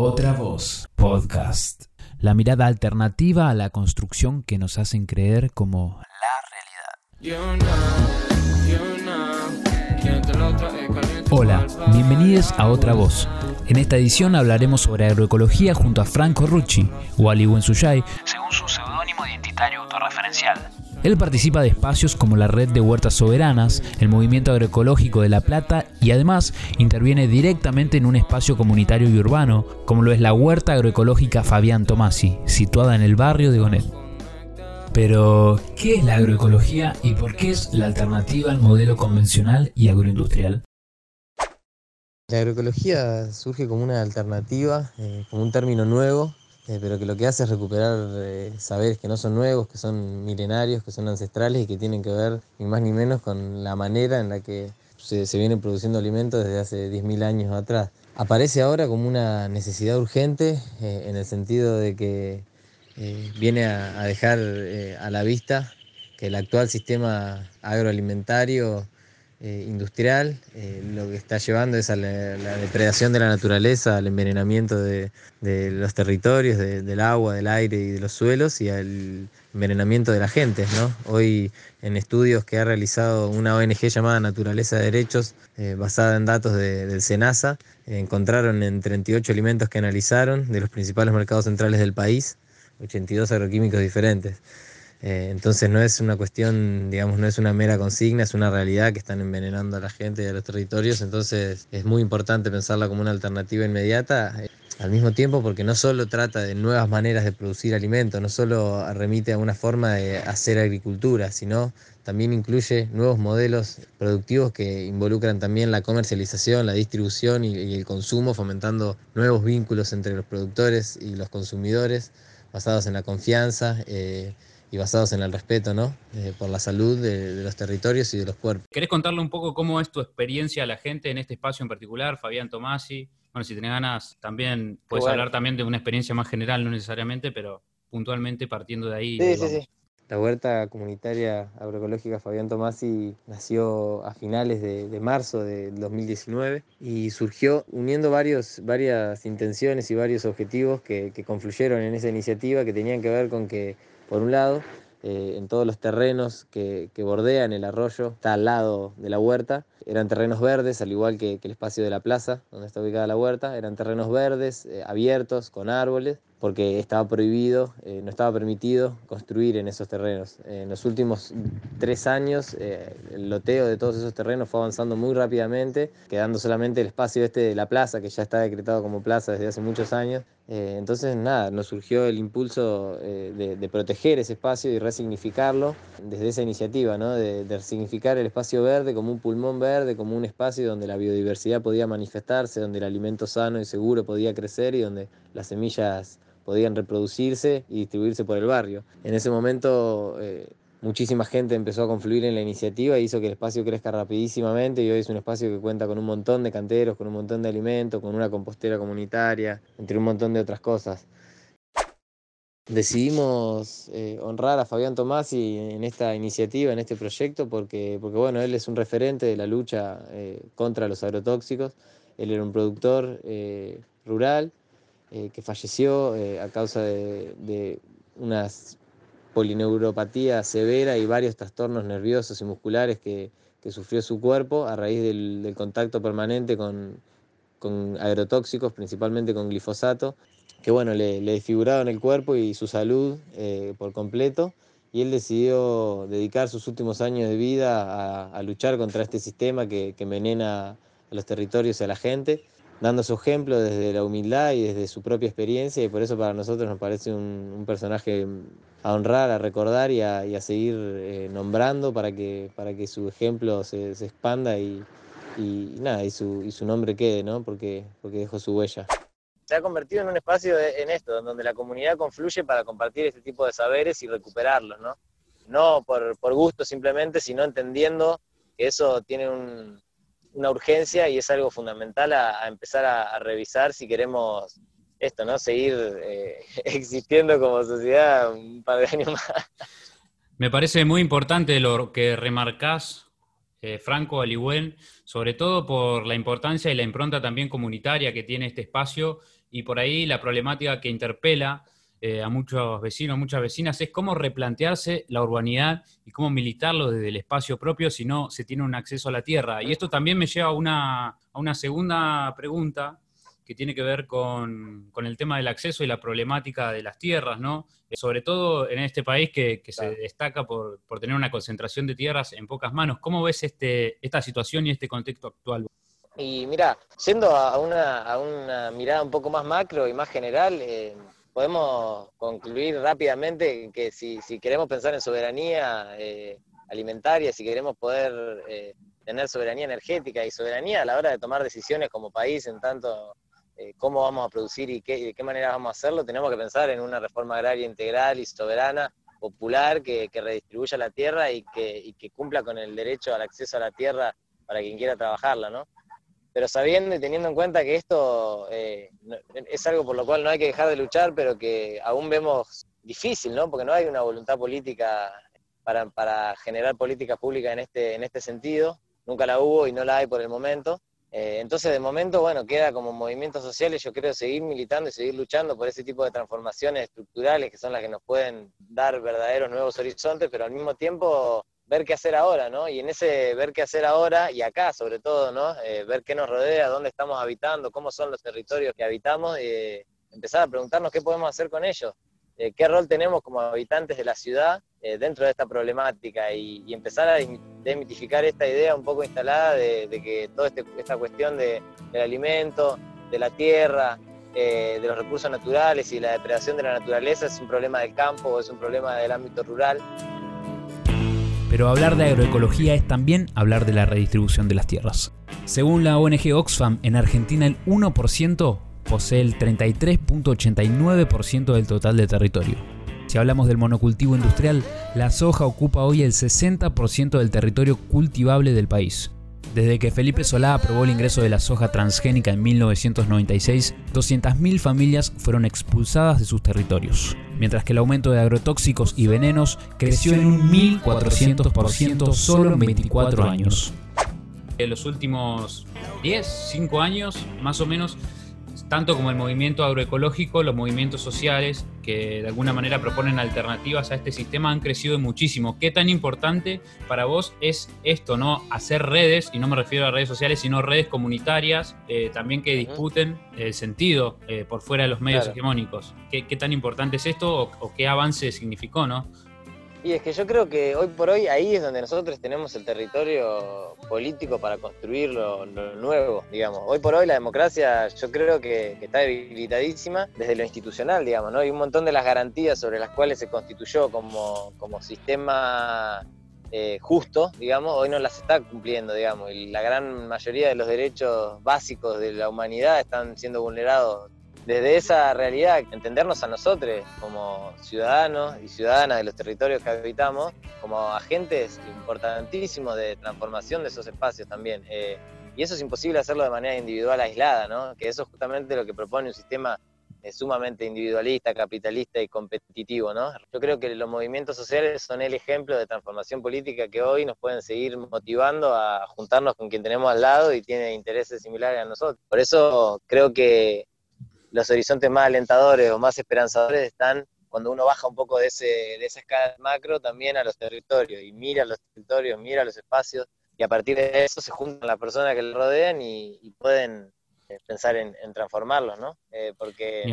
Otra voz, podcast. La mirada alternativa a la construcción que nos hacen creer como la realidad. Hola, bienvenidos a Otra Voz. En esta edición hablaremos sobre agroecología junto a Franco Rucci, o Ali Suyay, según su seudónimo identitario autorreferencial. Él participa de espacios como la Red de Huertas Soberanas, el Movimiento Agroecológico de La Plata y además interviene directamente en un espacio comunitario y urbano, como lo es la Huerta Agroecológica Fabián Tomasi, situada en el barrio de Gonet. Pero, ¿qué es la agroecología y por qué es la alternativa al modelo convencional y agroindustrial? La agroecología surge como una alternativa, eh, como un término nuevo eh, pero que lo que hace es recuperar eh, saberes que no son nuevos, que son milenarios, que son ancestrales y que tienen que ver ni más ni menos con la manera en la que se, se vienen produciendo alimentos desde hace 10.000 años atrás. Aparece ahora como una necesidad urgente eh, en el sentido de que viene a, a dejar a la vista que el actual sistema agroalimentario eh, industrial, eh, lo que está llevando es a la, depredación de la naturaleza, al envenenamiento de, los territorios, del agua, del aire y de los suelos y al envenenamiento de la gente. Hoy en estudios que ha realizado una ONG llamada Naturaleza de Derechos, eh, basada en datos del SENASA, encontraron en 38 alimentos que analizaron de los principales mercados centrales del país, 82 agroquímicos diferentes. Eh, entonces no es una cuestión, digamos, no es una mera consigna, es una realidad que están envenenando a la gente y a los territorios, entonces es muy importante pensarla como una alternativa inmediata, eh, al mismo tiempo porque no solo trata de nuevas maneras de producir alimentos, no solo remite a una forma de hacer agricultura, sino también incluye nuevos modelos productivos que involucran también la comercialización, la distribución y, el consumo, fomentando nuevos vínculos entre los productores y los consumidores basados en la confianza. Eh, y basados en el respeto, ¿no? Eh, por la salud de, los territorios y de los cuerpos. ¿Querés contarle un poco cómo es tu experiencia a la gente en este espacio en particular, Fabián Tomasi? Bueno, si tenés ganas, también puedes hablar también de una experiencia más general, no necesariamente, pero puntualmente partiendo de ahí. Sí, sí, sí. La huerta comunitaria agroecológica Fabián Tomasi nació a finales de, marzo de 2019 y surgió uniendo varios, varias intenciones y varios objetivos que confluyeron en esa iniciativa que tenían que ver con que por un lado, eh, en todos los terrenos que, bordean el arroyo, está al lado de la huerta, eran terrenos verdes, al igual que, el espacio de la plaza, donde está ubicada la huerta, eran terrenos verdes, eh, abiertos, con árboles, porque estaba prohibido, eh, no estaba permitido construir en esos terrenos. en los últimos tres años, el loteo de todos esos terrenos fue avanzando muy rápidamente, quedando solamente el espacio este de la plaza, que ya está decretado como plaza desde hace muchos años, eh, entonces, nada, nos surgió el impulso eh, de, proteger ese espacio y resignificarlo desde esa iniciativa, ¿no? de, resignificar el espacio verde como un pulmón verde, como un espacio donde la biodiversidad podía manifestarse, donde el alimento sano y seguro podía crecer y donde las semillas podían reproducirse y distribuirse por el barrio. En ese momento eh, muchísima gente empezó a confluir en la iniciativa e hizo que el espacio crezca rapidísimamente y hoy es un espacio que cuenta con un montón de canteros, con un montón de alimentos, con una compostera comunitaria, entre un montón de otras cosas. Decidimos eh, honrar a Fabián Tomasi en esta iniciativa, en este proyecto, porque, porque bueno, él es un referente de la lucha eh, contra los agrotóxicos. Él era un productor eh, rural que falleció a causa de unas polineuropatía severa y varios trastornos nerviosos y musculares que, sufrió su cuerpo a raíz del, contacto permanente con, agrotóxicos, principalmente con glifosato, que bueno, le, le desfiguraron el cuerpo y su salud eh, por completo. Y él decidió dedicar sus últimos años de vida a, luchar contra este sistema que, que envenena a los territorios y a la gente dando su ejemplo desde la humildad y desde su propia experiencia y por eso para nosotros nos parece un, personaje a honrar, a recordar y a, seguir eh, nombrando para que, para que su ejemplo se, expanda y, nada, y su, y su nombre quede, ¿no? Porque, porque dejó su huella. Se ha convertido en un espacio en esto, donde la comunidad confluye para compartir este tipo de saberes y recuperarlos, ¿no? No por, por gusto simplemente, sino entendiendo que eso tiene un, una urgencia y es algo fundamental a, empezar a, revisar si queremos esto, ¿no? Seguir eh, existiendo como sociedad un par de años más. Me parece muy importante lo que remarcás, eh, Franco Alihuel, sobre todo por la importancia y la impronta también comunitaria que tiene este espacio y por ahí la problemática que interpela eh, a muchos vecinos, muchas vecinas, es cómo replantearse la urbanidad y cómo militarlo desde el espacio propio si no se tiene un acceso a la tierra. Y esto también me lleva a una, a una segunda pregunta que tiene que ver con, el tema del acceso y la problemática de las tierras, ¿no? Eh, sobre todo en este país que, se destaca por, tener una concentración de tierras en pocas manos. ¿Cómo ves este, esta situación y este contexto actual? Y mira, yendo a una, a una mirada un poco más macro y más general, eh, podemos concluir rápidamente que si, queremos pensar en soberanía eh, alimentaria, si queremos poder tener soberanía energética y soberanía a la hora de tomar decisiones como país en tanto eh, cómo vamos a producir y, qué, de qué manera vamos a hacerlo, tenemos que pensar en una reforma agraria integral y soberana, popular, que, redistribuya la tierra y que, cumpla con el derecho al acceso a la tierra para quien quiera trabajarla, ¿no? Pero sabiendo y teniendo en cuenta que esto eh, es algo por lo cual no hay que dejar de luchar, pero que aún vemos difícil, ¿no? Porque no hay una voluntad política para, generar políticas públicas en este, en este sentido, nunca la hubo y no la hay por el momento. Eh, entonces, de momento, bueno, queda como movimientos sociales, yo creo, seguir militando y seguir luchando por ese tipo de transformaciones estructurales que son las que nos pueden dar verdaderos nuevos horizontes, pero al mismo tiempo ver qué hacer ahora, ¿no? Y en ese ver qué hacer ahora y acá, sobre todo, ¿no? Eh, ver qué nos rodea, dónde estamos habitando, cómo son los territorios que habitamos, eh, empezar a preguntarnos qué podemos hacer con ellos. Eh, qué rol tenemos como habitantes de la ciudad dentro de esta problemática y, empezar a desmitificar esta idea un poco instalada de, que toda este, esta cuestión del alimento, de la tierra, de los recursos naturales y la depredación de la naturaleza es un problema del campo es un problema del ámbito rural. Pero hablar de agroecología es también hablar de la redistribución de las tierras. Según la ONG Oxfam, en Argentina el 1% posee el 33.89% del total de territorio. Si hablamos del monocultivo industrial, la soja ocupa hoy el 60% del territorio cultivable del país. Desde que Felipe Solá aprobó el ingreso de la soja transgénica en 1996, 200.000 familias fueron expulsadas de sus territorios, mientras que el aumento de agrotóxicos y venenos creció en un 1.400% solo en 24 años. En los últimos 10, 5 años, más o menos, tanto como el movimiento agroecológico, los movimientos sociales que de alguna manera proponen alternativas a este sistema han crecido muchísimo. ¿Qué tan importante para vos es esto, no? Hacer redes, y no me refiero a redes sociales, sino redes comunitarias, eh, también que disputen el sentido eh, por fuera de los medios hegemónicos. ¿Qué, tan importante es esto o, o qué avance significó, no? Y es que yo creo que hoy por hoy ahí es donde nosotros tenemos el territorio político para construir lo, nuevo, digamos. Hoy por hoy la democracia yo creo que, está debilitadísima desde lo institucional, digamos, ¿no? Hay un montón de las garantías sobre las cuales se constituyó como, como sistema eh, justo, digamos, hoy no las está cumpliendo, digamos, y la gran mayoría de los derechos básicos de la humanidad están siendo vulnerados desde esa realidad, entendernos a nosotros como ciudadanos y ciudadanas de los territorios que habitamos, como agentes importantísimos de transformación de esos espacios también. Eh, y eso es imposible hacerlo de manera individual aislada, ¿no? que eso es justamente lo que propone un sistema eh, sumamente individualista, capitalista y competitivo. ¿no? Yo creo que los movimientos sociales son el ejemplo de transformación política que hoy nos pueden seguir motivando a juntarnos con quien tenemos al lado y tiene intereses similares a nosotros. Por eso creo que los horizontes más alentadores o más esperanzadores están cuando uno baja un poco de, ese, de esa escala macro también a los territorios y mira los territorios, mira los espacios y a partir de eso se juntan las personas que le rodean y, pueden eh, pensar en, transformarlos, ¿no? Eh, porque,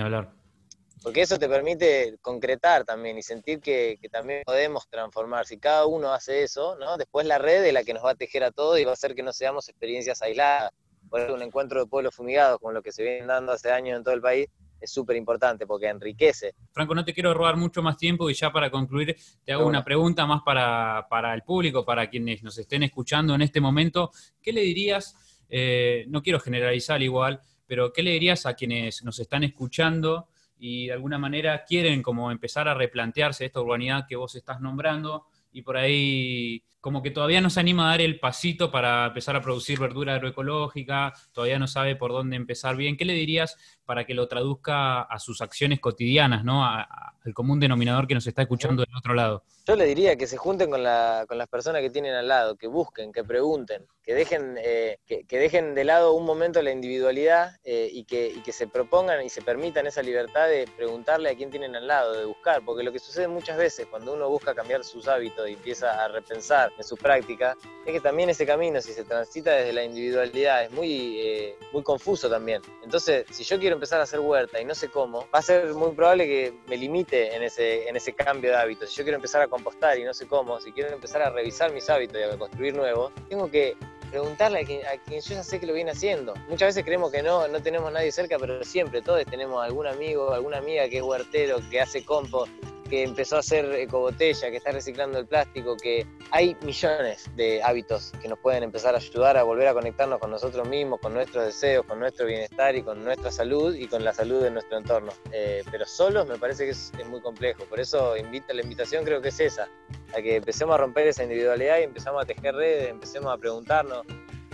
porque eso te permite concretar también y sentir que, que, también podemos transformar. Si cada uno hace eso, ¿no? Después la red es la que nos va a tejer a todos y va a hacer que no seamos experiencias aisladas por un encuentro de pueblos fumigados, como lo que se viene dando hace años en todo el país, es súper importante porque enriquece. Franco, no te quiero robar mucho más tiempo y ya para concluir te hago una pregunta más para, el público, para quienes nos estén escuchando en este momento. ¿Qué le dirías, eh, no quiero generalizar igual, pero qué le dirías a quienes nos están escuchando y de alguna manera quieren como empezar a replantearse esta urbanidad que vos estás nombrando y por ahí como que todavía no se anima a dar el pasito para empezar a producir verdura agroecológica, todavía no sabe por dónde empezar bien. ¿Qué le dirías para que lo traduzca a sus acciones cotidianas, ¿no? al común denominador que nos está escuchando del otro lado? Yo le diría que se junten con, la, con las personas que tienen al lado, que busquen, que pregunten, que dejen, eh, que, dejen de lado un momento la individualidad eh, y, que, y que se propongan y se permitan esa libertad de preguntarle a quién tienen al lado, de buscar, porque lo que sucede muchas veces cuando uno busca cambiar sus hábitos y empieza a repensar en su práctica, es que también ese camino, si se transita desde la individualidad, es muy, eh, muy confuso también. Entonces, si yo quiero empezar a hacer huerta y no sé cómo, va a ser muy probable que me limite en ese, en ese cambio de hábitos. Si yo quiero empezar a compostar y no sé cómo, si quiero empezar a revisar mis hábitos y a construir nuevos, tengo que preguntarle a quien, yo ya sé que lo viene haciendo. Muchas veces creemos que no, no tenemos nadie cerca, pero siempre todos tenemos algún amigo, alguna amiga que es huertero, que hace compost, que empezó a hacer ecobotella, que está reciclando el plástico, que hay millones de hábitos que nos pueden empezar a ayudar a volver a conectarnos con nosotros mismos, con nuestros deseos, con nuestro bienestar y con nuestra salud y con la salud de nuestro entorno. Eh, pero solos me parece que es, muy complejo, por eso invita, la invitación creo que es esa, a que empecemos a romper esa individualidad y empezamos a tejer redes, empecemos a preguntarnos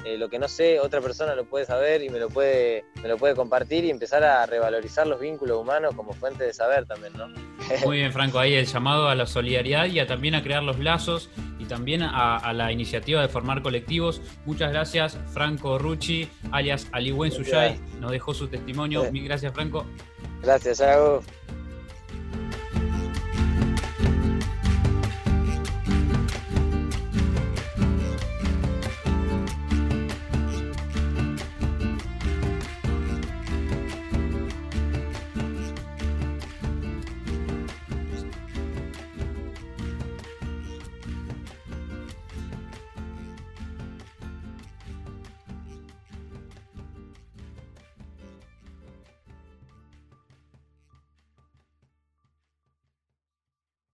eh, lo que no sé, otra persona lo puede saber y me lo puede, me lo puede compartir y empezar a revalorizar los vínculos humanos como fuente de saber también, ¿no? Muy bien, Franco, ahí el llamado a la solidaridad y a también a crear los lazos y también a, la iniciativa de formar colectivos. Muchas gracias, Franco Rucci, alias Aliwen Suyay, nos dejó su testimonio. Mil gracias, Franco. Gracias, Hago.